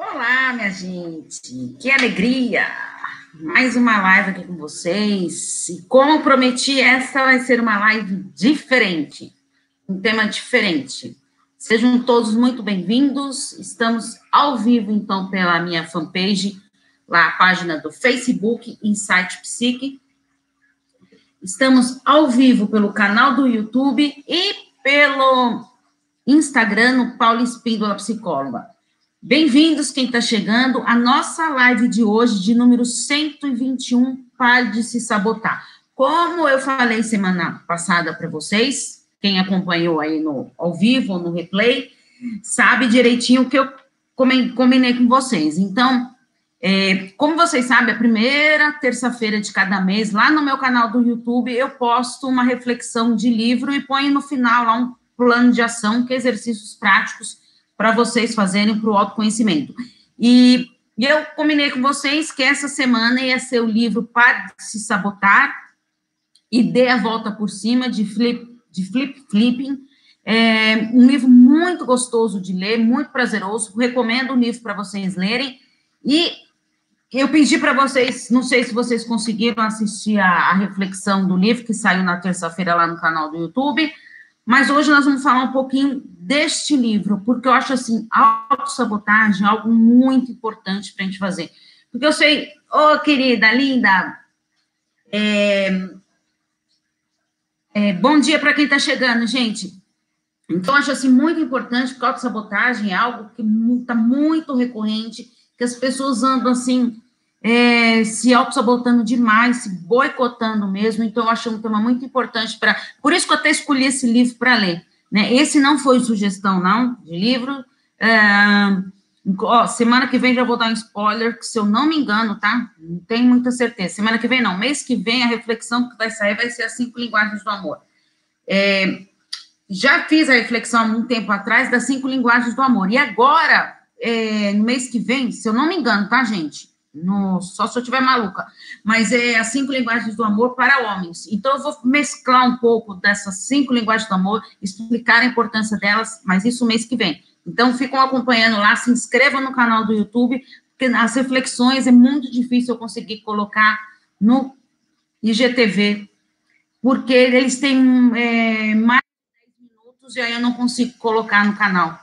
Olá, minha gente, que alegria! Mais uma live aqui com vocês. E como prometi, essa vai ser uma live diferente, um tema diferente. Sejam todos muito bem-vindos. Estamos ao vivo, então, pela minha fanpage, lá a página do Facebook, Insight Psique. Estamos ao vivo pelo canal do YouTube e pelo Instagram, no Paulo Espíndola Psicóloga. Bem-vindos, quem está chegando, à nossa live de hoje, de número 121, Pare de se sabotar. Como eu falei semana passada para vocês, quem acompanhou aí no ao vivo ou no replay, sabe direitinho o que eu combinei com vocês. Então, é, como vocês sabem, a primeira terça-feira de cada mês, lá no meu canal do YouTube, eu posto uma reflexão de livro e ponho no final lá um plano de ação, que é exercícios práticos para vocês fazerem para o autoconhecimento. E, e eu combinei com vocês que essa semana ia ser o livro Para de se Sabotar e Dê a Volta por Cima, de Flip, de Flip Flipping. É um livro muito gostoso de ler, muito prazeroso. Recomendo o livro para vocês lerem. E eu pedi para vocês, não sei se vocês conseguiram assistir a, a reflexão do livro que saiu na terça-feira lá no canal do YouTube mas hoje nós vamos falar um pouquinho deste livro, porque eu acho assim, autossabotagem algo muito importante para a gente fazer. Porque eu sei, ô oh, querida, linda, é, é, bom dia para quem está chegando, gente. Então, acho assim muito importante, porque autossabotagem é algo que está muito recorrente, que as pessoas andam assim, é, se auto-sabotando demais, se boicotando mesmo. Então, eu acho um tema muito importante para. Por isso que eu até escolhi esse livro para ler. Né? Esse não foi sugestão, não, de livro. É, ó, semana que vem já vou dar um spoiler, que se eu não me engano, tá? Não tenho muita certeza. Semana que vem, não. Mês que vem, a reflexão que vai sair vai ser as cinco linguagens do amor. É, já fiz a reflexão há um tempo atrás das cinco linguagens do amor. E agora, é, no mês que vem, se eu não me engano, tá, gente? No, só se eu estiver maluca, mas é as cinco linguagens do amor para homens. Então, eu vou mesclar um pouco dessas cinco linguagens do amor, explicar a importância delas, mas isso mês que vem. Então, ficam acompanhando lá, se inscrevam no canal do YouTube, porque as reflexões é muito difícil eu conseguir colocar no IGTV, porque eles têm é, mais de 10 minutos e aí eu não consigo colocar no canal,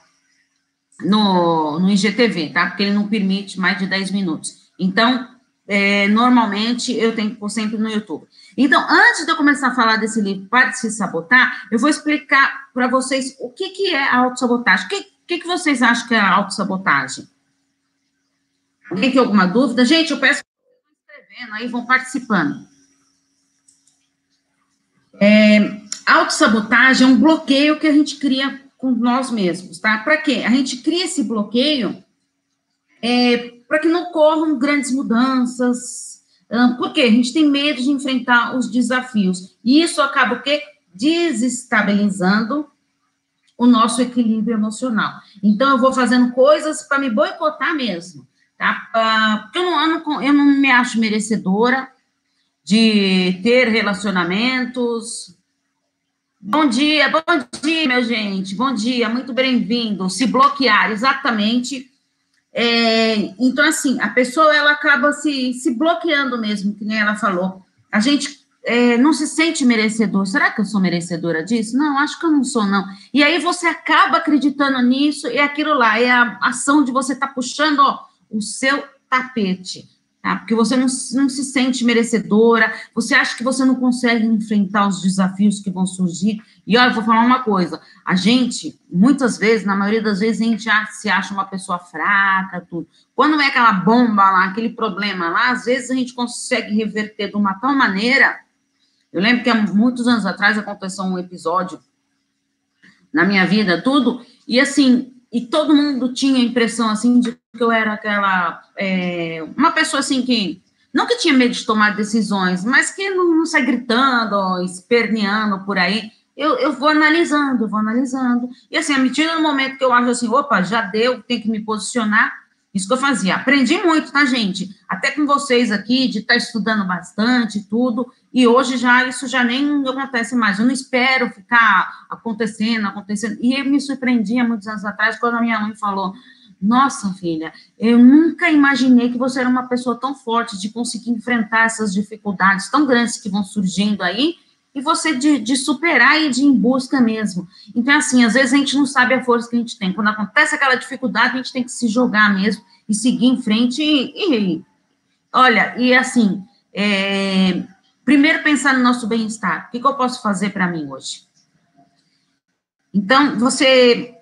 no, no IGTV, tá? Porque ele não permite mais de 10 minutos. Então, é, normalmente eu tenho que pôr sempre no YouTube. Então, antes de eu começar a falar desse livro, Para de se sabotar, eu vou explicar para vocês o que, que é a autossabotagem. O que, que, que vocês acham que é a autossabotagem? Alguém tem alguma dúvida? Gente, eu peço que escrevendo aí, vão participando. É, autossabotagem é um bloqueio que a gente cria com nós mesmos, tá? Para quê? A gente cria esse bloqueio é, para que não ocorram grandes mudanças, porque a gente tem medo de enfrentar os desafios. E isso acaba o quê? Desestabilizando o nosso equilíbrio emocional. Então, eu vou fazendo coisas para me boicotar mesmo, tá? Porque eu não, eu não, eu não me acho merecedora de ter relacionamentos. Bom dia, bom dia, meu gente. Bom dia, muito bem-vindo. Se bloquear, exatamente é, então, assim, a pessoa ela acaba se, se bloqueando mesmo, que nem ela falou. A gente é, não se sente merecedor. Será que eu sou merecedora disso? Não, acho que eu não sou, não. E aí você acaba acreditando nisso, e aquilo lá, é a ação de você estar tá puxando ó, o seu tapete tá? Porque você não, não se sente merecedora, você acha que você não consegue enfrentar os desafios que vão surgir. E olha, eu vou falar uma coisa: a gente, muitas vezes, na maioria das vezes, a gente se acha uma pessoa fraca, tudo. Quando é aquela bomba lá, aquele problema lá, às vezes a gente consegue reverter de uma tal maneira. Eu lembro que há muitos anos atrás aconteceu um episódio na minha vida, tudo, e assim, e todo mundo tinha a impressão, assim, de que eu era aquela, é, uma pessoa, assim, que, não que tinha medo de tomar decisões, mas que não, não sai gritando, esperneando por aí, eu, eu vou analisando, eu vou analisando, e assim, a medida no momento que eu acho assim, opa, já deu, tem que me posicionar, isso que eu fazia. Aprendi muito, tá, gente? Até com vocês aqui, de estar tá estudando bastante, tudo. E hoje já isso já nem acontece mais. Eu não espero ficar acontecendo, acontecendo. E eu me surpreendia muitos anos atrás quando a minha mãe falou: Nossa, filha, eu nunca imaginei que você era uma pessoa tão forte de conseguir enfrentar essas dificuldades tão grandes que vão surgindo aí e você de, de, superar e de ir em busca mesmo. Então, assim, às vezes a gente não sabe a força que a gente tem. Quando acontece aquela dificuldade, a gente tem que se jogar mesmo e seguir em frente. E, e olha, e assim, é, primeiro pensar no nosso bem-estar. O que, que eu posso fazer para mim hoje? Então, você.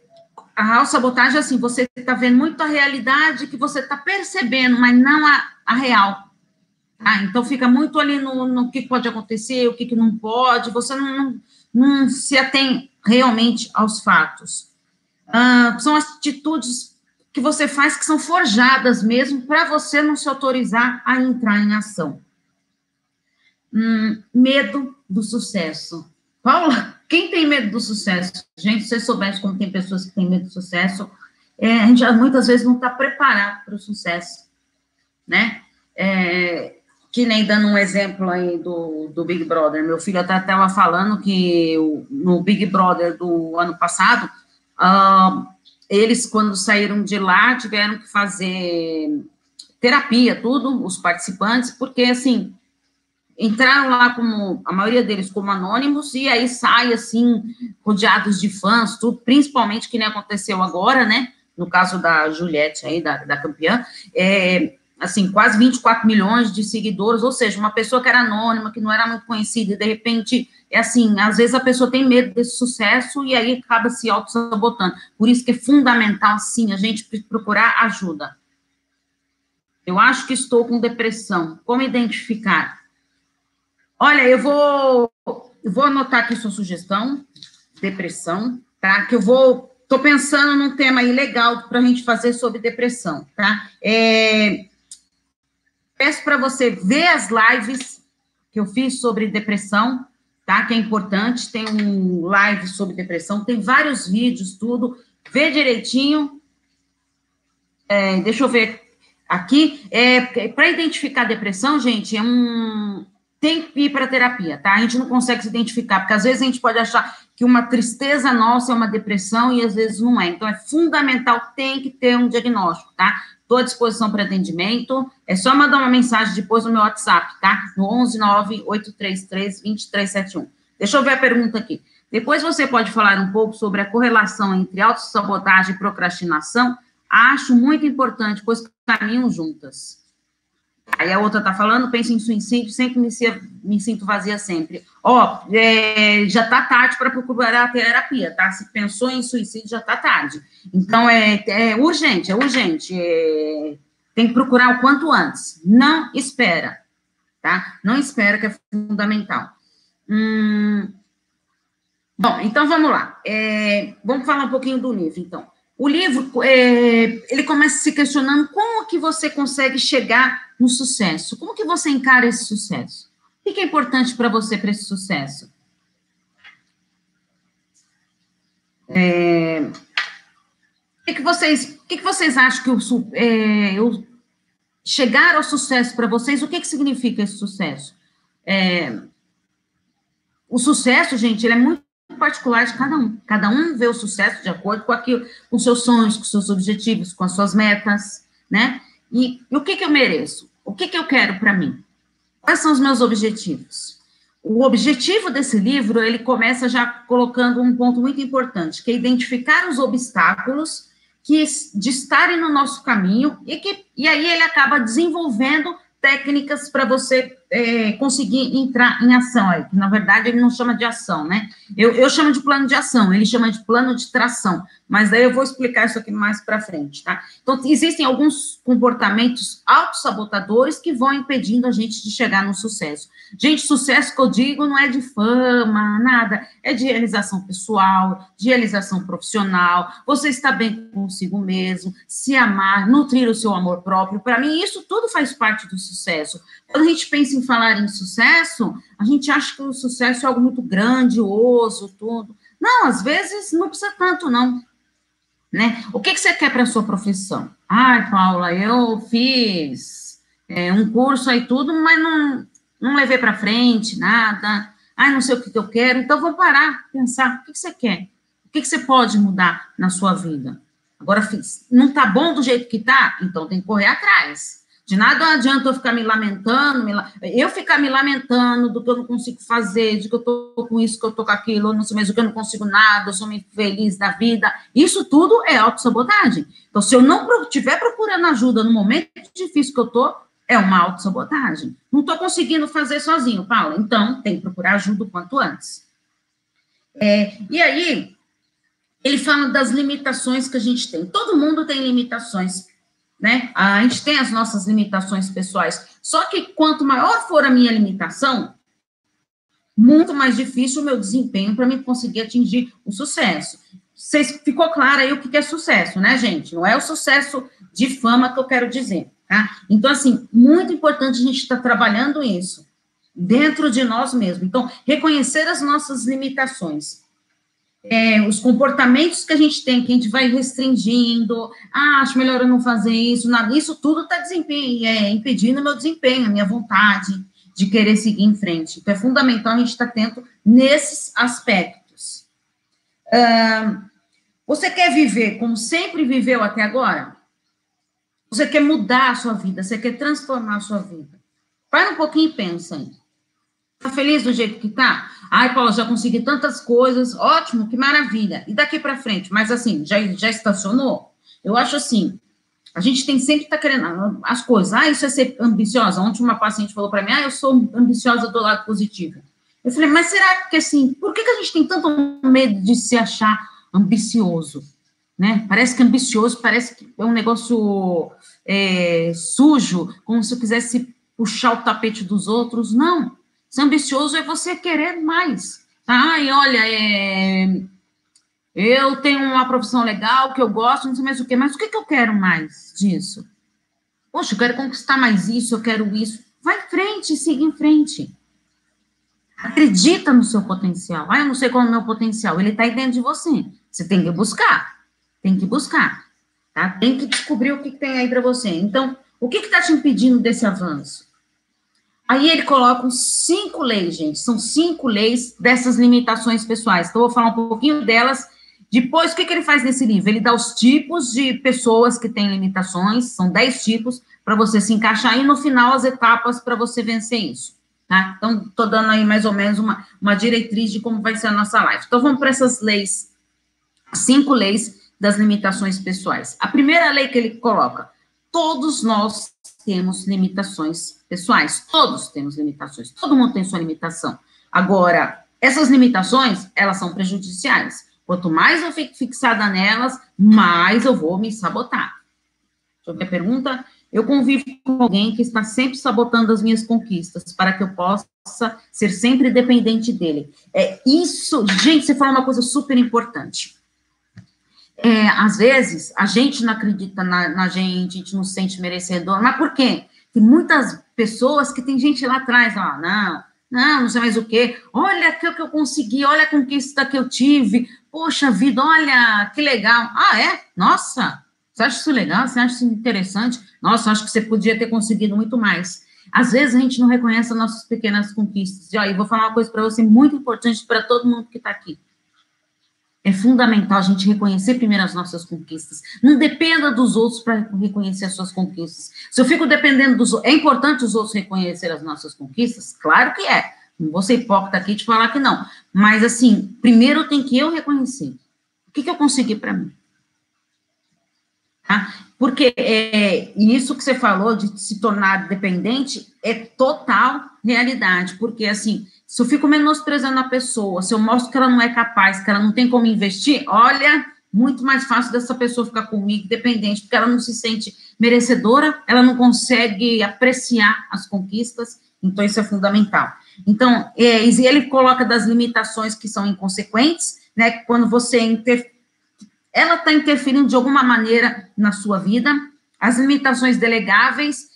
A autossabotagem, assim, você está vendo muito a realidade que você está percebendo, mas não a, a real. Ah, então fica muito ali no, no que pode acontecer, o que, que não pode, você não, não, não se atém realmente aos fatos. Ah, são atitudes que você faz que são forjadas mesmo para você não se autorizar a entrar em ação. Hum, medo do sucesso. Paula, quem tem medo do sucesso? Gente, se você soubesse como tem pessoas que têm medo do sucesso, é, a gente já, muitas vezes não está preparado para o sucesso, né? É, que nem dando um exemplo aí do, do Big Brother, meu filho até estava falando que no Big Brother do ano passado, uh, eles, quando saíram de lá, tiveram que fazer terapia, tudo, os participantes, porque, assim, entraram lá como, a maioria deles como anônimos, e aí sai, assim, rodeados de fãs, tudo, principalmente que nem aconteceu agora, né, no caso da Juliette aí, da, da campeã, é, assim, quase 24 milhões de seguidores, ou seja, uma pessoa que era anônima, que não era muito conhecida, e de repente, é assim, às vezes a pessoa tem medo desse sucesso e aí acaba se auto-sabotando. Por isso que é fundamental, sim, a gente procurar ajuda. Eu acho que estou com depressão. Como identificar? Olha, eu vou, eu vou anotar aqui sua sugestão, depressão, tá? Que eu vou Estou pensando num tema aí legal para a gente fazer sobre depressão, tá? É, Peço para você ver as lives que eu fiz sobre depressão, tá? Que é importante. Tem um live sobre depressão, tem vários vídeos, tudo. Vê direitinho. É, deixa eu ver aqui. É, para identificar depressão, gente, é um, tem que ir para terapia, tá? A gente não consegue se identificar, porque às vezes a gente pode achar que uma tristeza nossa é uma depressão e às vezes não é. Então é fundamental, tem que ter um diagnóstico, tá? Estou à disposição para atendimento. É só mandar uma mensagem depois no meu WhatsApp, tá? No 11 833 2371. Deixa eu ver a pergunta aqui. Depois você pode falar um pouco sobre a correlação entre autossabotagem e procrastinação. Acho muito importante, pois caminham juntas. Aí a outra está falando, penso em suicídio, sempre me, me sinto vazia sempre. Ó, é, já está tarde para procurar a terapia, tá? Se pensou em suicídio, já está tarde. Então, é, é, urgente, é urgente. É, tem que procurar o quanto antes. Não espera, tá? Não espera, que é fundamental. Hum, bom, então vamos lá. É, vamos falar um pouquinho do livro, então. O livro, é, ele começa se questionando como que você consegue chegar no sucesso. Como que você encara esse sucesso? O que é importante para você para esse sucesso? É, o que, que vocês, o que, que vocês acham que o, é, chegar ao sucesso para vocês? O que, que significa esse sucesso? É, o sucesso, gente, ele é muito particular de cada um. Cada um vê o sucesso de acordo com aquilo, com seus sonhos, com seus objetivos, com as suas metas, né? E, e o que, que eu mereço? O que, que eu quero para mim? Quais são os meus objetivos? O objetivo desse livro, ele começa já colocando um ponto muito importante, que é identificar os obstáculos que de estarem no nosso caminho e que e aí ele acaba desenvolvendo técnicas para você é, conseguir entrar em ação, aí, que na verdade ele não chama de ação, né? Eu, eu chamo de plano de ação, ele chama de plano de tração, mas daí eu vou explicar isso aqui mais para frente, tá? Então, existem alguns comportamentos autossabotadores que vão impedindo a gente de chegar no sucesso. Gente, sucesso que eu digo não é de fama, nada, é de realização pessoal, de realização profissional, você está bem consigo mesmo, se amar, nutrir o seu amor próprio. Para mim, isso tudo faz parte do sucesso. Quando a gente pensa em falar em sucesso, a gente acha que o sucesso é algo muito grandioso, tudo. Não, às vezes não precisa tanto, não. Né? O que, que você quer para a sua profissão? Ai, Paula, eu fiz é, um curso aí tudo, mas não, não levei para frente nada. Ai, não sei o que, que eu quero. Então, vou parar, pensar, o que, que você quer? O que, que você pode mudar na sua vida? Agora, não tá bom do jeito que tá, então tem que correr atrás. De nada adianta eu ficar me lamentando, me, eu ficar me lamentando do que eu não consigo fazer, de que eu tô com isso, que eu tô com aquilo, não sei mesmo que eu não consigo nada, eu sou meio feliz da vida. Isso tudo é autossabotagem. Então, se eu não estiver procurando ajuda no momento difícil que eu tô, é uma autossabotagem. Não estou conseguindo fazer sozinho, Paula. Então, tem que procurar ajuda o quanto antes. É, e aí, ele fala das limitações que a gente tem. Todo mundo tem limitações né? A gente tem as nossas limitações pessoais. Só que quanto maior for a minha limitação, muito mais difícil o meu desempenho para me conseguir atingir o sucesso. Vocês, ficou claro aí o que é sucesso, né, gente? Não é o sucesso de fama que eu quero dizer, tá? Então, assim, muito importante a gente estar tá trabalhando isso dentro de nós mesmos. Então, reconhecer as nossas limitações é, os comportamentos que a gente tem, que a gente vai restringindo, ah, acho melhor eu não fazer isso, nada, isso tudo está é, impedindo meu desempenho, a minha vontade de querer seguir em frente. Então, é fundamental a gente estar tá atento nesses aspectos. você quer viver como sempre viveu até agora? Você quer mudar a sua vida, você quer transformar a sua vida? Para um pouquinho e pensa aí. Tá feliz do jeito que tá? Ai, Paula, já consegui tantas coisas, ótimo, que maravilha. E daqui para frente, mas assim, já, já estacionou? Eu acho assim, a gente tem sempre tá querendo as coisas. Ah, isso é ser ambiciosa. Ontem uma paciente falou para mim, ah, eu sou ambiciosa do lado positivo. Eu falei, mas será que assim, por que, que a gente tem tanto medo de se achar ambicioso? Né? Parece que ambicioso, parece que é um negócio é, sujo, como se eu quisesse puxar o tapete dos outros. Não. Ser ambicioso é você querer mais. Tá? E olha, é... eu tenho uma profissão legal que eu gosto, não sei mais o que, mas o que, que eu quero mais disso? Poxa, eu quero conquistar mais isso, eu quero isso. Vai em frente, siga em frente. Acredita no seu potencial. Ah, eu não sei qual é o meu potencial. Ele está aí dentro de você. Você tem que buscar. Tem que buscar. Tá? Tem que descobrir o que, que tem aí para você. Então, o que está te impedindo desse avanço? Aí ele coloca cinco leis, gente. São cinco leis dessas limitações pessoais. Então, eu vou falar um pouquinho delas. Depois, o que, que ele faz nesse livro? Ele dá os tipos de pessoas que têm limitações, são dez tipos, para você se encaixar, e no final, as etapas para você vencer isso. Tá? Então, estou dando aí mais ou menos uma, uma diretriz de como vai ser a nossa live. Então, vamos para essas leis, cinco leis das limitações pessoais. A primeira lei que ele coloca: todos nós temos limitações pessoais, todos temos limitações, todo mundo tem sua limitação. Agora, essas limitações, elas são prejudiciais. Quanto mais eu fico fixada nelas, mais eu vou me sabotar. Ver a pergunta. Eu convivo com alguém que está sempre sabotando as minhas conquistas para que eu possa ser sempre dependente dele. É isso, gente, você falou uma coisa super importante é, às vezes, a gente não acredita na, na, gente, a gente não se sente merecedor, mas por quê? Tem muitas pessoas que tem gente lá atrás, não, não, não sei mais o quê, olha o que eu consegui, olha a conquista que eu tive, poxa vida, olha, que legal. Ah, é? Nossa, você acha isso legal? Você acha isso interessante? Nossa, acho que você podia ter conseguido muito mais. Às vezes a gente não reconhece as nossas pequenas conquistas. E aí, vou falar uma coisa para você muito importante para todo mundo que está aqui é fundamental a gente reconhecer primeiro as nossas conquistas. Não dependa dos outros para reconhecer as suas conquistas. Se eu fico dependendo dos outros, é importante os outros reconhecer as nossas conquistas? Claro que é. Não vou ser hipócrita aqui de falar que não. Mas, assim, primeiro tem que eu reconhecer. O que, que eu consegui para mim? Tá? Porque é, isso que você falou de se tornar dependente é total realidade. Porque, assim, se eu fico menosprezando a pessoa, se eu mostro que ela não é capaz, que ela não tem como investir, olha, muito mais fácil dessa pessoa ficar comigo dependente, porque ela não se sente merecedora, ela não consegue apreciar as conquistas, então isso é fundamental. Então, é, ele coloca das limitações que são inconsequentes, né, quando você inter... ela está interferindo de alguma maneira na sua vida, as limitações delegáveis,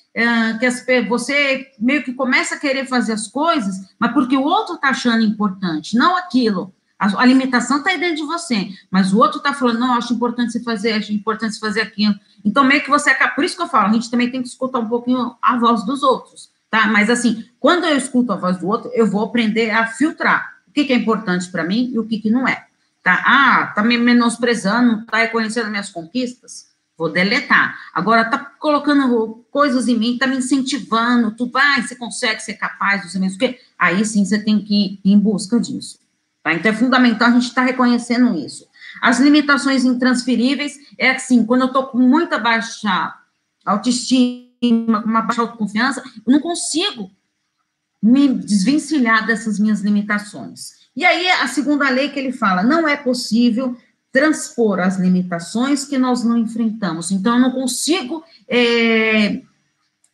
que as, você meio que começa a querer fazer as coisas, mas porque o outro está achando importante, não aquilo. A, a limitação está aí dentro de você, mas o outro está falando, não, acho importante você fazer, acho importante você fazer aquilo. Então, meio que você acaba. Por isso que eu falo, a gente também tem que escutar um pouquinho a voz dos outros, tá? Mas assim, quando eu escuto a voz do outro, eu vou aprender a filtrar o que, que é importante para mim e o que, que não é. Tá? Ah, tá me menosprezando, tá reconhecendo minhas conquistas? Vou deletar. Agora, tá colocando coisas em mim, tá me incentivando, tu vai, você consegue ser capaz, você mesmo que. Aí sim você tem que ir em busca disso. Tá? Então é fundamental a gente estar tá reconhecendo isso. As limitações intransferíveis é assim, quando eu tô com muita baixa autoestima, com uma baixa autoconfiança, eu não consigo me desvencilhar dessas minhas limitações. E aí a segunda lei que ele fala, não é possível transpor as limitações que nós não enfrentamos. Então, eu não consigo é,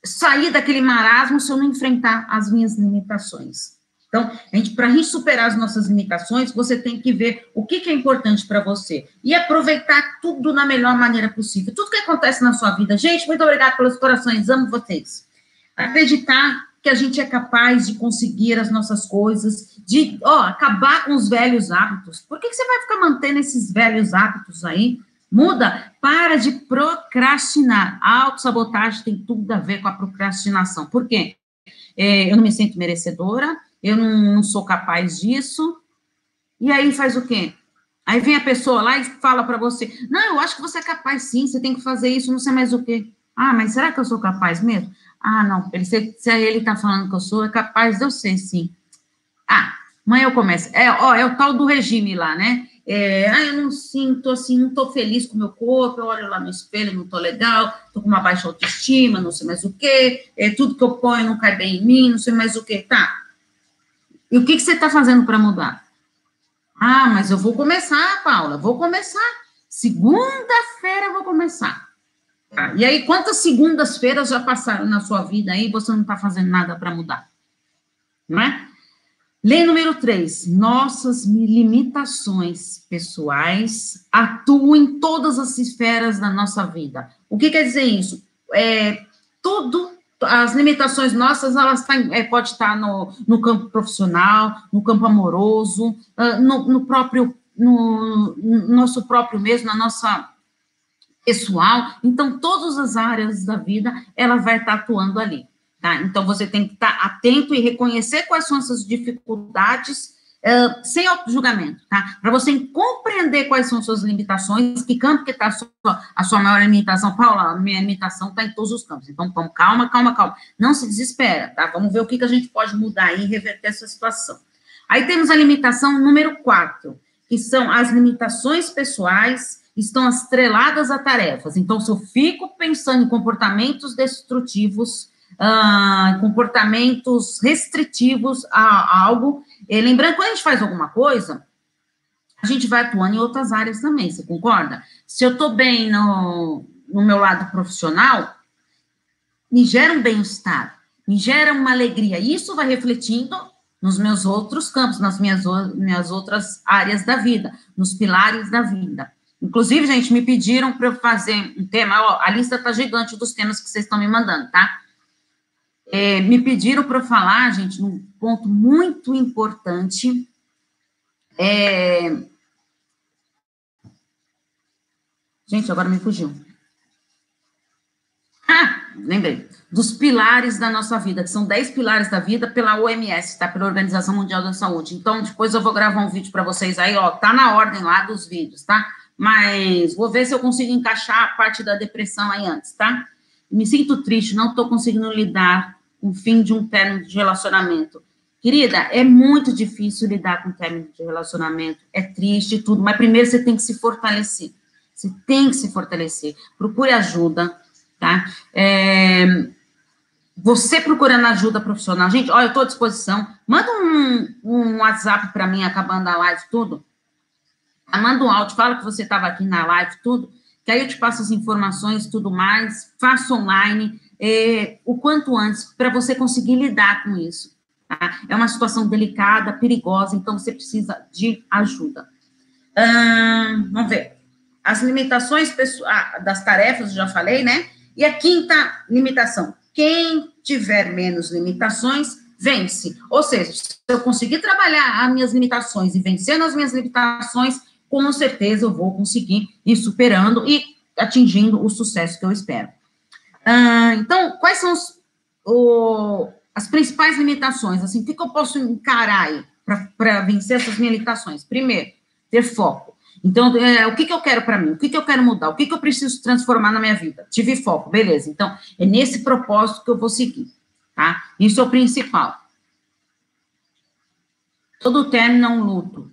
sair daquele marasmo se eu não enfrentar as minhas limitações. Então, para a gente superar as nossas limitações, você tem que ver o que, que é importante para você e aproveitar tudo na melhor maneira possível. Tudo que acontece na sua vida. Gente, muito obrigada pelos corações, amo vocês. Acreditar que a gente é capaz de conseguir as nossas coisas, de ó, acabar com os velhos hábitos. Por que, que você vai ficar mantendo esses velhos hábitos aí? Muda, para de procrastinar. A autossabotagem tem tudo a ver com a procrastinação. Por quê? É, eu não me sinto merecedora, eu não, não sou capaz disso. E aí faz o quê? Aí vem a pessoa lá e fala para você: Não, eu acho que você é capaz sim, você tem que fazer isso, não sei mais o quê. Ah, mas será que eu sou capaz mesmo? Ah, não, ele, se, se ele está falando que eu sou, é capaz de eu ser, sim. Ah, amanhã eu começo. É, ó, é o tal do regime lá, né? É, ah, eu não sinto assim, não estou feliz com o meu corpo, eu olho lá no espelho, não estou legal, estou com uma baixa autoestima, não sei mais o quê, é, tudo que eu ponho não cai bem em mim, não sei mais o quê. Tá. E o que, que você está fazendo para mudar? Ah, mas eu vou começar, Paula, vou começar. Segunda-feira eu vou começar. Tá? E aí, quantas segundas-feiras já passaram na sua vida aí e você não está fazendo nada para mudar? Não é? Lei número 3. Nossas limitações pessoais atuam em todas as esferas da nossa vida. O que quer dizer isso? É, tudo, as limitações nossas, elas tá, é, pode estar no, no campo profissional, no campo amoroso, ah, no, no próprio, no, no nosso próprio mesmo, na nossa pessoal. Então, todas as áreas da vida, ela vai estar atuando ali. Tá? Então, você tem que estar atento e reconhecer quais são essas dificuldades, uh, sem auto-julgamento, tá? Para você compreender quais são suas limitações, que campo que está a sua, a sua maior limitação. Paula, a minha limitação está em todos os campos. Então, calma, calma, calma. Não se desespera, tá? Vamos ver o que, que a gente pode mudar e reverter essa situação. Aí temos a limitação número 4, que são as limitações pessoais estão estreladas a tarefas. Então, se eu fico pensando em comportamentos destrutivos, uh, comportamentos restritivos a, a algo, e lembrando, quando a gente faz alguma coisa, a gente vai atuando em outras áreas também, você concorda? Se eu estou bem no, no meu lado profissional, me gera um bem-estar, me gera uma alegria. Isso vai refletindo nos meus outros campos, nas minhas, minhas outras áreas da vida, nos pilares da vida. Inclusive, gente, me pediram para eu fazer um tema, ó, a lista está gigante dos temas que vocês estão me mandando, tá? É, me pediram para eu falar, gente, num ponto muito importante. É... Gente, agora me fugiu. Ah, lembrei. Dos pilares da nossa vida, que são 10 pilares da vida pela OMS, tá? Pela Organização Mundial da Saúde. Então, depois eu vou gravar um vídeo para vocês aí, ó. Tá na ordem lá dos vídeos, tá? Mas vou ver se eu consigo encaixar a parte da depressão aí antes, tá? Me sinto triste, não estou conseguindo lidar com o fim de um término de relacionamento. Querida, é muito difícil lidar com o término de relacionamento, é triste tudo, mas primeiro você tem que se fortalecer. Você tem que se fortalecer. Procure ajuda, tá? É, você procurando ajuda profissional. Gente, olha, eu estou à disposição. Manda um, um WhatsApp para mim, acabando a live, tudo manda um áudio, fala que você estava aqui na live, tudo, que aí eu te passo as informações, tudo mais, faço online, é, o quanto antes, para você conseguir lidar com isso. Tá? É uma situação delicada, perigosa, então você precisa de ajuda. Hum, vamos ver. As limitações das tarefas, já falei, né? E a quinta limitação: quem tiver menos limitações, vence. Ou seja, se eu conseguir trabalhar as minhas limitações e vencendo as minhas limitações, com certeza eu vou conseguir ir superando e atingindo o sucesso que eu espero. Ah, então, quais são os, o, as principais limitações? Assim, o que, que eu posso encarar aí para vencer essas limitações? Primeiro, ter foco. Então, é, o que, que eu quero para mim? O que, que eu quero mudar? O que, que eu preciso transformar na minha vida? Tive foco, beleza. Então, é nesse propósito que eu vou seguir, tá? Isso é o principal. Todo término é um luto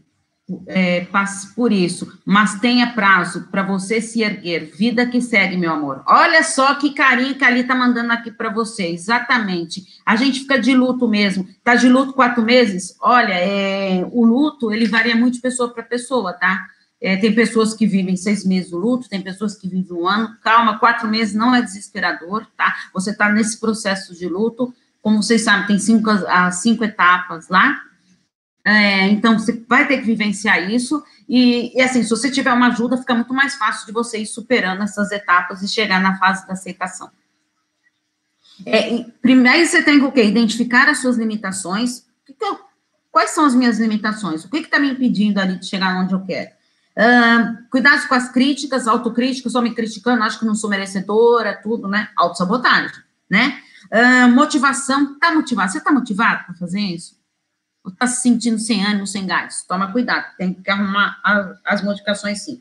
é, passe por isso, mas tenha prazo para você se erguer. Vida que segue, meu amor. Olha só que carinho que Ali tá mandando aqui para você. Exatamente. A gente fica de luto mesmo. Tá de luto quatro meses? Olha, é, o luto, ele varia muito de pessoa para pessoa, tá? É, tem pessoas que vivem seis meses do luto, tem pessoas que vivem um ano. Calma, quatro meses não é desesperador, tá? Você tá nesse processo de luto. Como vocês sabem, tem cinco, cinco etapas lá, é, então, você vai ter que vivenciar isso, e, e, assim, se você tiver uma ajuda, fica muito mais fácil de você ir superando essas etapas e chegar na fase da aceitação. É, primeiro, você tem que o quê? Identificar as suas limitações. Que que eu, quais são as minhas limitações? O que está me impedindo ali de chegar onde eu quero? Uh, cuidado com as críticas, autocrítica, só me criticando, acho que não sou merecedora, tudo, né? Autossabotagem, né? Uh, motivação, tá motivado? Você tá motivado para fazer isso? Está se sentindo sem ânimo, sem gás. Toma cuidado, tem que arrumar as modificações sim.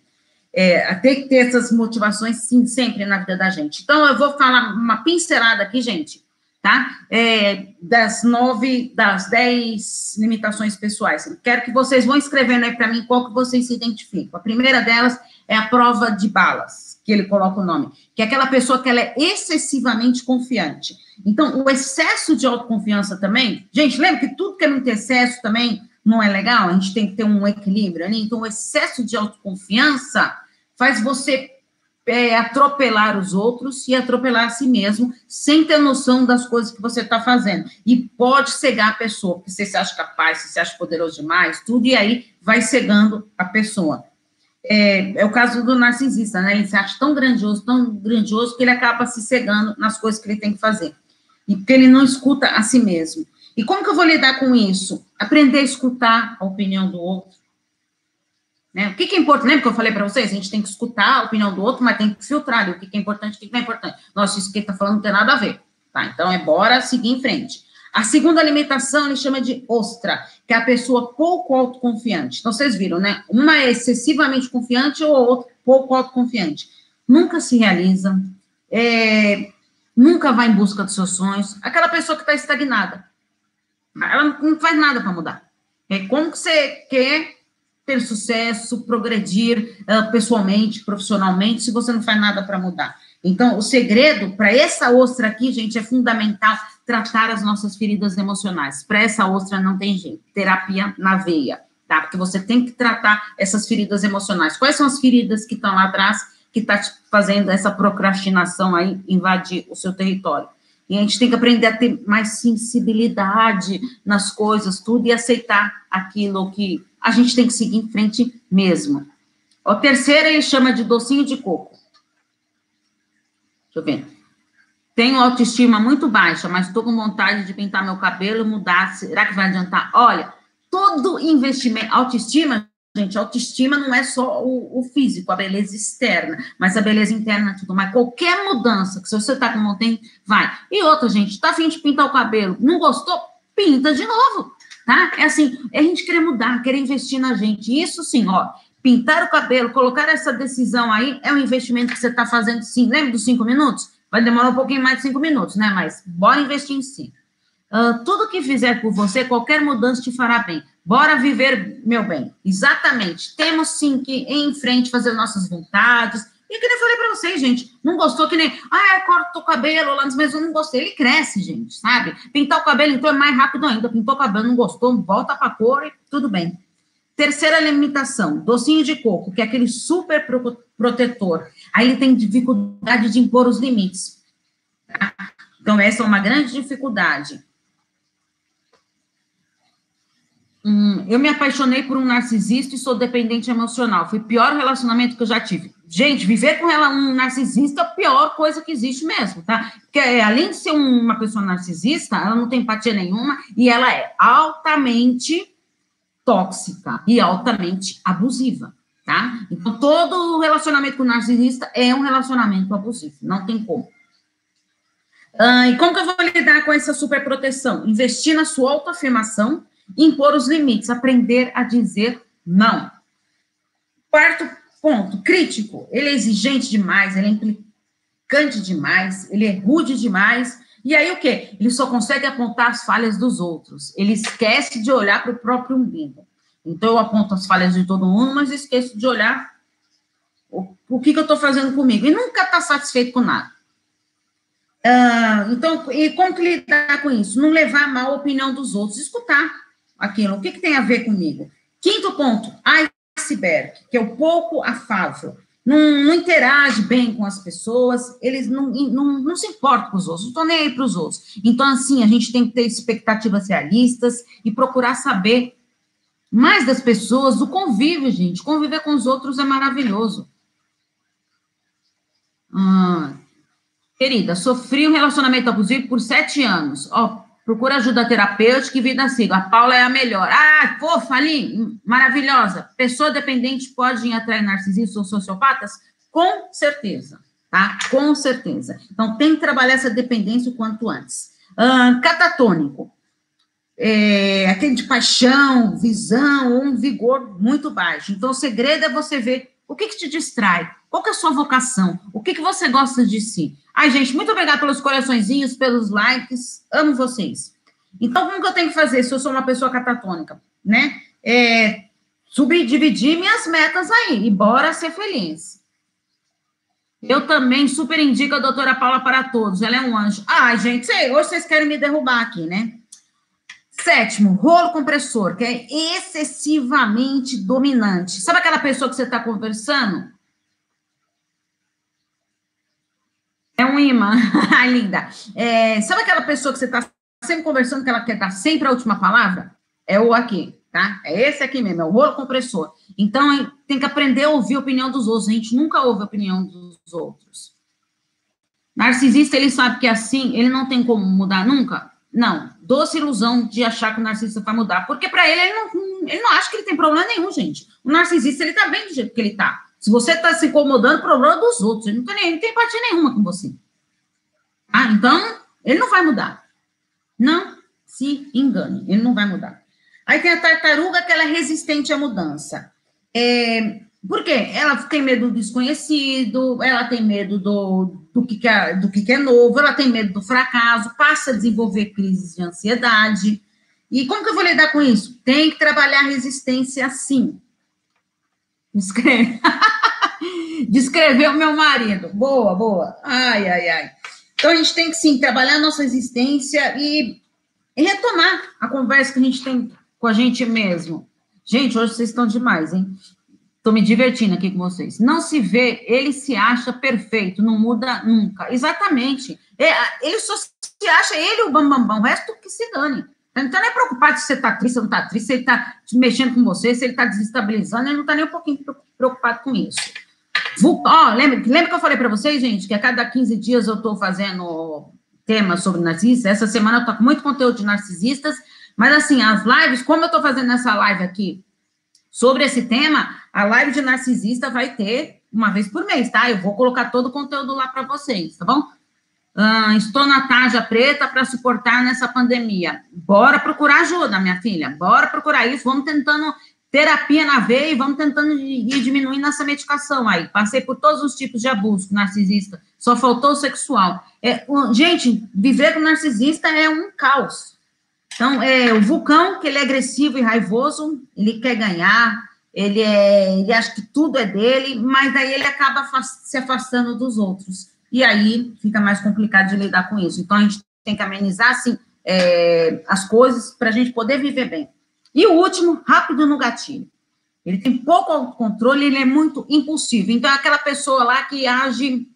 É, tem que ter essas motivações sim, sempre na vida da gente. Então, eu vou falar uma pincelada aqui, gente, tá? É, das nove, das dez limitações pessoais. Quero que vocês vão escrevendo aí para mim qual que vocês se identificam. A primeira delas é a prova de balas que ele coloca o nome, que é aquela pessoa que ela é excessivamente confiante. Então, o excesso de autoconfiança também, gente, lembra que tudo que é muito excesso também não é legal? A gente tem que ter um equilíbrio ali. Então, o excesso de autoconfiança faz você é, atropelar os outros e atropelar a si mesmo, sem ter noção das coisas que você está fazendo. E pode cegar a pessoa, porque você se acha capaz, você se acha poderoso demais, tudo, e aí vai cegando a pessoa é, é, o caso do narcisista, né? Ele se acha tão grandioso, tão grandioso, que ele acaba se cegando nas coisas que ele tem que fazer. E porque ele não escuta a si mesmo. E como que eu vou lidar com isso? Aprender a escutar a opinião do outro. Né? O que, que é importante? Lembra que eu falei para vocês? A gente tem que escutar a opinião do outro, mas tem que filtrar o que, que é importante o que, que não é importante. Nossa, isso que ele está falando não tem nada a ver. Tá, então é bora seguir em frente. A segunda alimentação ele chama de ostra, que é a pessoa pouco autoconfiante. Então, vocês viram, né? Uma é excessivamente confiante ou outra pouco autoconfiante. Nunca se realiza, é, nunca vai em busca dos seus sonhos. Aquela pessoa que está estagnada. Ela não faz nada para mudar. É como que você quer ter sucesso, progredir uh, pessoalmente, profissionalmente, se você não faz nada para mudar. Então, o segredo para essa ostra aqui, gente, é fundamental tratar as nossas feridas emocionais. Para essa ostra não tem jeito, terapia na veia, tá? Porque você tem que tratar essas feridas emocionais. Quais são as feridas que estão lá atrás que está fazendo essa procrastinação aí invadir o seu território? E a gente tem que aprender a ter mais sensibilidade nas coisas, tudo, e aceitar aquilo que a gente tem que seguir em frente mesmo. O terceiro ele chama de docinho de coco. Deixa eu ver. Tenho autoestima muito baixa, mas estou com vontade de pintar meu cabelo mudar. Será que vai adiantar? Olha, todo investimento, autoestima, gente, autoestima não é só o, o físico, a beleza externa, mas a beleza interna tudo. Mas qualquer mudança, que se você está com vontade, vai. E outra, gente, está afim de pintar o cabelo, não gostou? Pinta de novo, tá? É assim, é a gente querer mudar, querer investir na gente. Isso sim, ó, pintar o cabelo, colocar essa decisão aí, é um investimento que você está fazendo sim. Lembra dos cinco minutos? Vai demorar um pouquinho mais de cinco minutos, né? Mas bora investir em si. Uh, tudo que fizer por você, qualquer mudança te fará bem. Bora viver, meu bem. Exatamente. Temos sim que ir em frente, fazer nossas vontades. E que nem falei para vocês, gente, não gostou que nem, ah, corta o cabelo lá nos eu não gostei. Ele cresce, gente, sabe? Pintar o cabelo, então, é mais rápido ainda. Pintou o cabelo, não gostou, volta para cor e tudo bem. Terceira limitação, docinho de coco, que é aquele super protetor. Aí ele tem dificuldade de impor os limites. Tá? Então, essa é uma grande dificuldade. Hum, eu me apaixonei por um narcisista e sou dependente emocional. Foi o pior relacionamento que eu já tive. Gente, viver com ela, um narcisista é a pior coisa que existe mesmo, tá? Porque além de ser uma pessoa narcisista, ela não tem empatia nenhuma e ela é altamente tóxica e altamente abusiva, tá? Então, todo relacionamento com narcisista é um relacionamento abusivo, não tem como. Ah, e como que eu vou lidar com essa superproteção? Investir na sua autoafirmação, impor os limites, aprender a dizer não. Quarto ponto, crítico. Ele é exigente demais, ele é implicante demais, ele é rude demais. E aí o quê? Ele só consegue apontar as falhas dos outros. Ele esquece de olhar para o próprio umbigo. Então eu aponto as falhas de todo mundo, mas esqueço de olhar o, o que, que eu estou fazendo comigo. E nunca está satisfeito com nada. Uh, então, e como que lidar com isso? Não levar mal a opinião dos outros, escutar aquilo. O que, que tem a ver comigo? Quinto ponto, iceberg, que é o pouco afável. Não, não interage bem com as pessoas, eles não, não, não se importam com os outros, não estão nem aí para os outros. Então, assim, a gente tem que ter expectativas realistas e procurar saber mais das pessoas, do convívio, gente. Conviver com os outros é maravilhoso. Ah, querida, sofri um relacionamento abusivo por sete anos. Ó, procura ajuda terapêutica e vida siga. A Paula é a melhor. Ah, fofa ali, maravilhosa. Pessoa dependente pode atrair narcisistas ou sociopatas? Com certeza, tá? Com certeza. Então, tem que trabalhar essa dependência o quanto antes. Catatônico. É, aquele de paixão, visão, um vigor muito baixo. Então, o segredo é você ver o que, que te distrai? Qual que é a sua vocação? O que, que você gosta de si? Ai, gente, muito obrigada pelos coraçõezinhos, pelos likes. Amo vocês. Então, como que eu tenho que fazer se eu sou uma pessoa catatônica? Né? É, subdividir minhas metas aí e bora ser feliz. Eu também super indico a doutora Paula para todos. Ela é um anjo. Ai, gente, hoje vocês querem me derrubar aqui, né? Sétimo, rolo compressor, que é excessivamente dominante. Sabe aquela pessoa que você está conversando? É um imã, linda. É, sabe aquela pessoa que você está sempre conversando que ela quer dar sempre a última palavra? É o aqui, tá? É esse aqui mesmo, é o rolo compressor. Então, tem que aprender a ouvir a opinião dos outros. A gente nunca ouve a opinião dos outros. Narcisista, ele sabe que é assim, ele não tem como mudar nunca? Não, doce ilusão de achar que o narcisista vai mudar, porque para ele, ele não, ele não acha que ele tem problema nenhum, gente. O narcisista, ele tá bem do jeito que ele tá. Se você tá se incomodando, problema dos outros, ele não tem, ele não tem empatia nenhuma com você. Ah, então, ele não vai mudar. Não se engane, ele não vai mudar. Aí tem a tartaruga, que ela é resistente à mudança. É, por quê? Ela tem medo do desconhecido, ela tem medo do, do, que, é, do que, é novo, ela tem medo do fracasso, passa a desenvolver crises de ansiedade. E como que eu vou lidar com isso? Tem que trabalhar resistência sim. Descreve. Descreveu meu marido. Boa, boa. Ai, ai, ai. Então a gente tem que sim trabalhar a nossa resistência e, e retomar a conversa que a gente tem com a gente mesmo. Gente, hoje vocês estão demais, hein? Estou me divertindo aqui com vocês. Não se vê, ele se acha perfeito, não muda nunca. Exatamente. É, ele só se acha ele o bambambam, bam, bam, o resto que se dane. Então, não é preocupado se você está triste, se não está triste, se ele está mexendo com você, se ele está desestabilizando, ele não está nem um pouquinho preocupado com isso. Ó, lembra, lembra que eu falei para vocês, gente, que a cada 15 dias eu estou fazendo temas sobre narcisistas? Essa semana eu estou com muito conteúdo de narcisistas, mas assim, as lives, como eu estou fazendo essa live aqui sobre esse tema, a live de narcisista vai ter uma vez por mês, tá? Eu vou colocar todo o conteúdo lá para vocês, tá bom? Uh, estou na tarja preta para suportar nessa pandemia. Bora procurar ajuda, minha filha. Bora procurar isso. Vamos tentando terapia na veia e vamos tentando ir diminuindo essa medicação aí. Passei por todos os tipos de abuso narcisista. Só faltou o sexual. É, gente, viver com narcisista é um caos. Então, é, o vulcão, que ele é agressivo e raivoso, ele quer ganhar, ele, é, ele acha que tudo é dele, mas daí ele acaba se afastando dos outros. E aí fica mais complicado de lidar com isso. Então, a gente tem que amenizar, assim, é, as coisas para a gente poder viver bem. E o último, rápido no gatilho. Ele tem pouco autocontrole, ele é muito impulsivo. Então, é aquela pessoa lá que age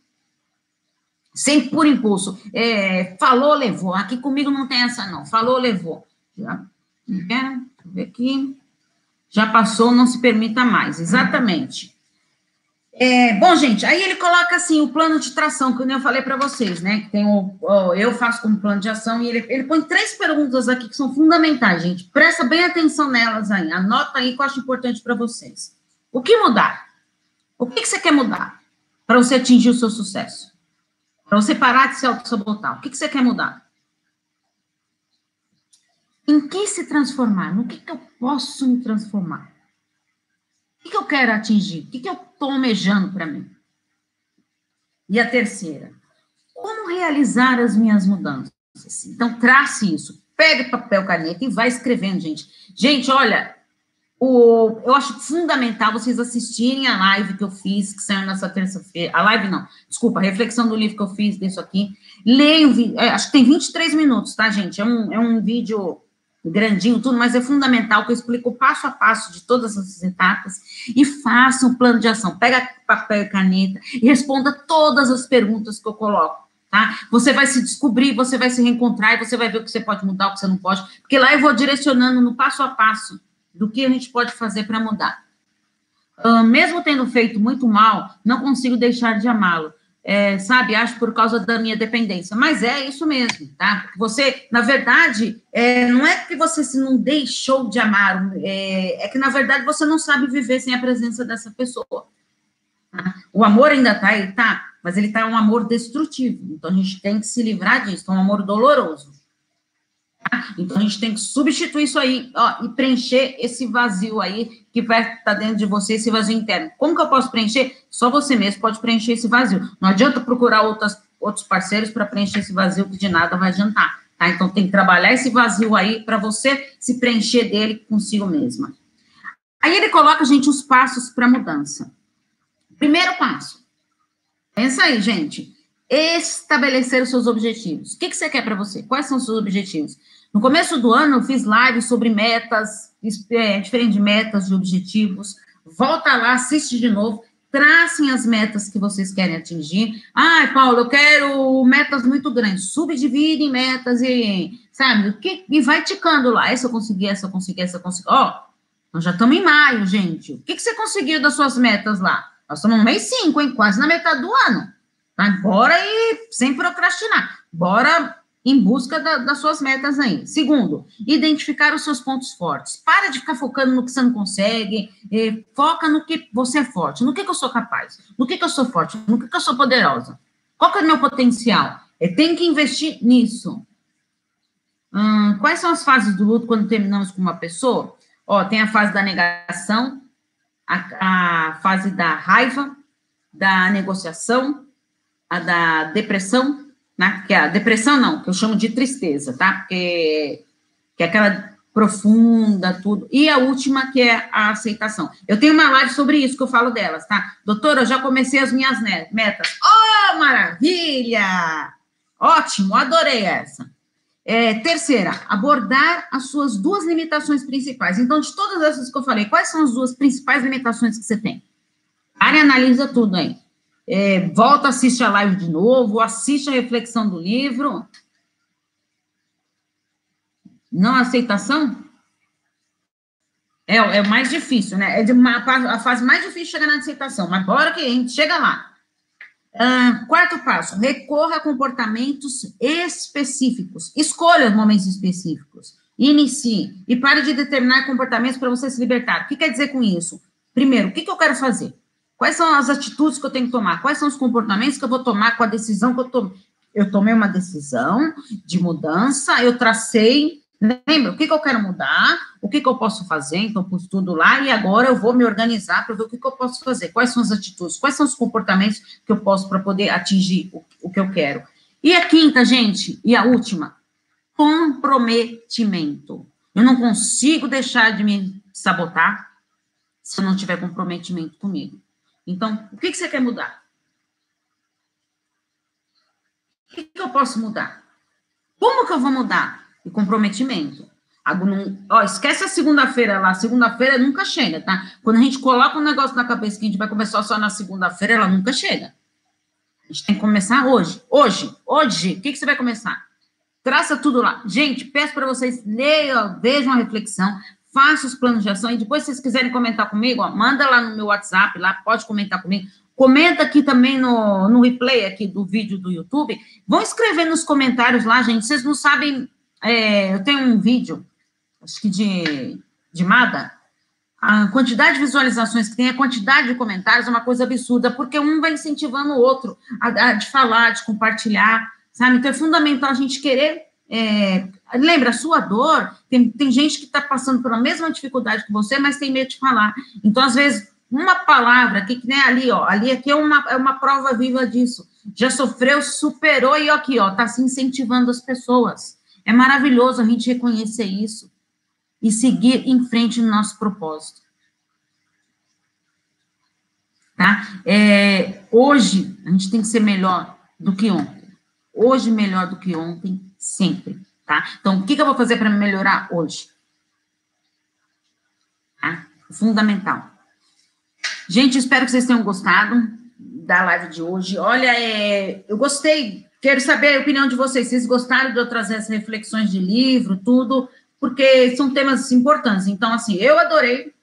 sempre por impulso. É, falou, levou. Aqui comigo não tem essa, não. Falou, levou. Já, é, deixa eu ver aqui já passou, não se permita mais. Exatamente. É, bom, gente, aí ele coloca assim o plano de tração, que eu falei para vocês, né? Que tem o, o, eu faço como plano de ação, e ele, ele põe três perguntas aqui que são fundamentais, gente. Presta bem atenção nelas aí, anota aí que eu acho importante para vocês. O que mudar? O que, que você quer mudar para você atingir o seu sucesso? Para você parar de se auto-sabotar? O que, que você quer mudar? Em que se transformar? No que, que eu posso me transformar? O que eu quero atingir? O que eu estou almejando para mim? E a terceira, como realizar as minhas mudanças? Então, trace isso. Pega papel, caneta e vai escrevendo, gente. Gente, olha, o, eu acho fundamental vocês assistirem a live que eu fiz, que saiu nessa terça-feira. A live não, desculpa, a reflexão do livro que eu fiz disso aqui. Leiam, é, acho que tem 23 minutos, tá, gente? É um, é um vídeo grandinho, tudo, mas é fundamental que eu explico passo a passo de todas essas etapas e faça um plano de ação. Pega papel e caneta e responda todas as perguntas que eu coloco. Tá? Você vai se descobrir, você vai se reencontrar e você vai ver o que você pode mudar, o que você não pode, porque lá eu vou direcionando no passo a passo do que a gente pode fazer para mudar. Uh, mesmo tendo feito muito mal, não consigo deixar de amá-lo é, sabe, acho por causa da minha dependência. Mas é isso mesmo, tá? Você, na verdade, é, não é que você se não deixou de amar, é, é, que, na verdade, você não sabe viver sem a presença dessa pessoa. Tá? O amor ainda está aí, tá, mas ele está um amor destrutivo. Então, a gente tem que se livrar disso, é um amor doloroso. Então a gente tem que substituir isso aí ó, e preencher esse vazio aí que vai estar tá dentro de você, esse vazio interno. Como que eu posso preencher? Só você mesmo pode preencher esse vazio. Não adianta procurar outras, outros parceiros para preencher esse vazio que de nada vai adiantar. Tá? Então tem que trabalhar esse vazio aí para você se preencher dele consigo mesma. Aí ele coloca, gente, os passos para mudança. Primeiro passo. Pensa aí, gente. Estabelecer os seus objetivos. O que, que você quer para você? Quais são os seus objetivos? No começo do ano, eu fiz lives sobre metas, é, diferentes metas e objetivos. Volta lá, assiste de novo, tracem as metas que vocês querem atingir. Ai, Paulo, eu quero metas muito grandes. Subdivide em metas e, sabe, que, e vai ticando lá. Essa eu consegui, essa eu consegui, essa eu consegui. Ó, nós já estamos em maio, gente. O que, que você conseguiu das suas metas lá? Nós estamos no mês 5, hein? Quase na metade do ano. Tá? Bora e sem procrastinar. Bora em busca da, das suas metas aí. Segundo, identificar os seus pontos fortes. Para de ficar focando no que você não consegue, eh, foca no que você é forte, no que, que eu sou capaz, no que, que eu sou forte, no que, que eu sou poderosa. Qual que é o meu potencial? É, tem que investir nisso. Hum, quais são as fases do luto quando terminamos com uma pessoa? Ó, tem a fase da negação, a, a fase da raiva, da negociação, a da depressão, né? Que é a depressão não, que eu chamo de tristeza, tá? Porque que é aquela profunda, tudo. E a última, que é a aceitação. Eu tenho uma live sobre isso, que eu falo delas, tá? Doutora, eu já comecei as minhas metas. Oh, maravilha! Ótimo, adorei essa. É, terceira, abordar as suas duas limitações principais. Então, de todas essas que eu falei, quais são as duas principais limitações que você tem? E analisa tudo aí é, volta, assiste a live de novo, assiste a reflexão do livro. Não aceitação? É, é o mais difícil, né? É uma, a fase mais difícil chegar na aceitação, mas bora que a gente chega lá. Uh, quarto passo, recorra a comportamentos específicos. Escolha os momentos específicos. Inicie e pare de determinar comportamentos para você se libertar. O que quer dizer com isso? Primeiro, o que, que eu quero fazer? Quais são as atitudes que eu tenho que tomar? Quais são os comportamentos que eu vou tomar com a decisão que eu tomei? Eu tomei uma decisão de mudança, eu tracei, lembra, o que, que eu quero mudar, o que, que eu posso fazer, então pus tudo lá, e agora eu vou me organizar para ver o que, que eu posso fazer, quais são as atitudes, quais são os comportamentos que eu posso para poder atingir o, o que eu quero. E a quinta, gente, e a última, comprometimento. Eu não consigo deixar de me sabotar se eu não tiver comprometimento comigo. Então, o que, que você quer mudar? O que, que eu posso mudar? Como que eu vou mudar? E comprometimento. Ó, esquece a segunda-feira lá. Segunda-feira nunca chega, tá? Quando a gente coloca um negócio na cabeça que a gente vai começar só na segunda-feira, ela nunca chega. A gente tem que começar hoje. Hoje, hoje, o que, que você vai começar? Traça tudo lá. Gente, peço para vocês leiam, vejam a reflexão, faça os planos de ação e depois, se vocês quiserem comentar comigo, ó, manda lá no meu WhatsApp, lá pode comentar comigo. Comenta aqui também no, no replay aqui do vídeo do YouTube. Vão escrever nos comentários lá, gente. Vocês não sabem. É, eu tenho um vídeo, acho que de, de Mada. A quantidade de visualizações que tem, a quantidade de comentários é uma coisa absurda, porque um vai incentivando o outro a, a de falar, de compartilhar, sabe? Então é fundamental a gente querer é, lembra, a sua dor, tem, tem gente que está passando pela mesma dificuldade que você, mas tem medo de falar. Então, às vezes, uma palavra, que, que nem ali, ó, ali aqui é uma, é uma prova viva disso. Já sofreu, superou e aqui, ó, tá se incentivando as pessoas. É maravilhoso a gente reconhecer isso e seguir em frente no nosso propósito. Tá? É, hoje, a gente tem que ser melhor do que ontem. Hoje, melhor do que ontem, sempre. Tá? Então, o que, que eu vou fazer para melhorar hoje? Tá? Fundamental. Gente, espero que vocês tenham gostado da live de hoje. Olha, é, eu gostei, quero saber a opinião de vocês. Vocês gostaram de eu trazer essas reflexões de livro, tudo, porque são temas importantes. Então, assim, eu adorei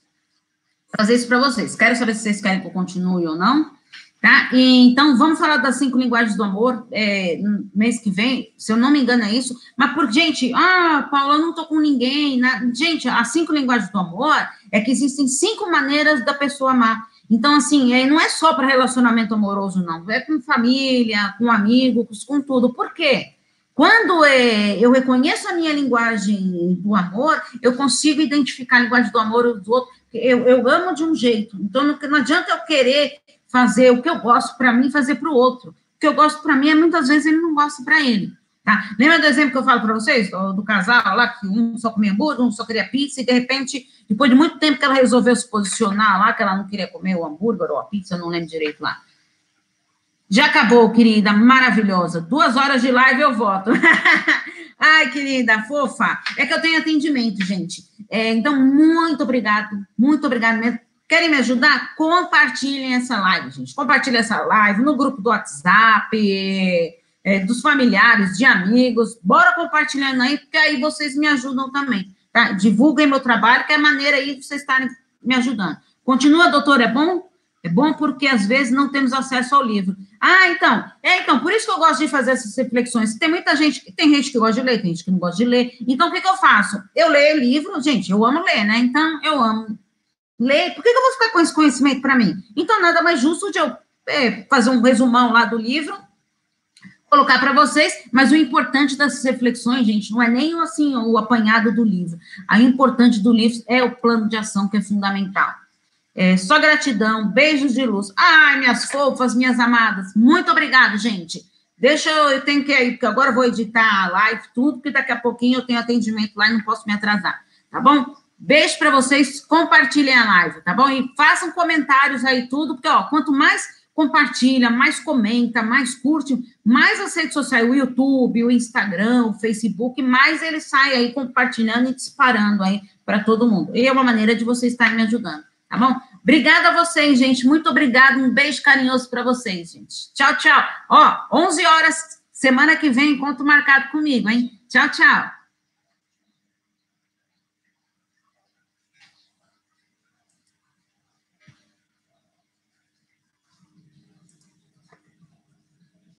fazer isso para vocês. Quero saber se vocês querem que eu continue ou não. Tá? Então, vamos falar das cinco linguagens do amor é, no mês que vem, se eu não me engano é isso. Mas, por gente, ah, Paula, eu não tô com ninguém. Né? Gente, as cinco linguagens do amor é que existem cinco maneiras da pessoa amar. Então, assim, é, não é só para relacionamento amoroso, não. É com família, com amigos, com tudo. Por quê? Quando é, eu reconheço a minha linguagem do amor, eu consigo identificar a linguagem do amor do outro. Eu, eu amo de um jeito. Então, não, não adianta eu querer fazer o que eu gosto para mim, fazer para o outro. O que eu gosto para mim, é muitas vezes ele não gosta para ele. Tá? Lembra do exemplo que eu falo para vocês, do, do, casal lá, que um só comia hambúrguer, um só queria pizza, e de repente, depois de muito tempo que ela resolveu se posicionar lá, que ela não queria comer o hambúrguer ou a pizza, não lembro direito lá. Já acabou, querida, maravilhosa. Duas horas de live eu voto. Ai, querida, fofa. É que eu tenho atendimento, gente. É, então, muito obrigado, muito obrigado mesmo Querem me ajudar? Compartilhem essa live, gente. Compartilhem essa live no grupo do WhatsApp, é, dos familiares, de amigos. Bora compartilhando aí, porque aí vocês me ajudam também. Tá? Divulguem meu trabalho, que é maneira aí de vocês estarem me ajudando. Continua, doutor, é bom? É bom porque às vezes não temos acesso ao livro. Ah, então, é então, por isso que eu gosto de fazer essas reflexões. Tem muita gente, tem gente que gosta de ler, tem gente que não gosta de ler. Então, o que, que eu faço? Eu leio livro, gente, eu amo ler, né? Então, eu amo ler, por que, eu vou ficar com esse conhecimento para mim? Então, nada mais justo de eu é, fazer um resumão lá do livro, colocar para vocês, mas o importante dessas reflexões, gente, não é nem assim o apanhado do livro. A importante do livro é o plano de ação, que é fundamental. É, só gratidão, beijos de luz. Ai, minhas fofas, minhas amadas, muito obrigada, gente. Deixa eu, eu tenho que ir, porque agora eu vou editar a live, tudo, porque daqui a pouquinho eu tenho atendimento lá e não posso me atrasar, tá bom? Beijo para vocês, compartilhem a live, tá bom? E façam comentários aí tudo, porque ó, quanto mais compartilha, mais comenta, mais curte, mais as redes sociais, o YouTube, o Instagram, o Facebook, mais ele sai aí compartilhando e disparando aí para todo mundo. E é uma maneira de vocês estarem me ajudando, tá bom? Obrigada a vocês, gente. Muito obrigada. Um beijo carinhoso para vocês, gente. Tchau, tchau. Ó, 11 horas, semana que vem, encontro marcado comigo, hein? Tchau, tchau.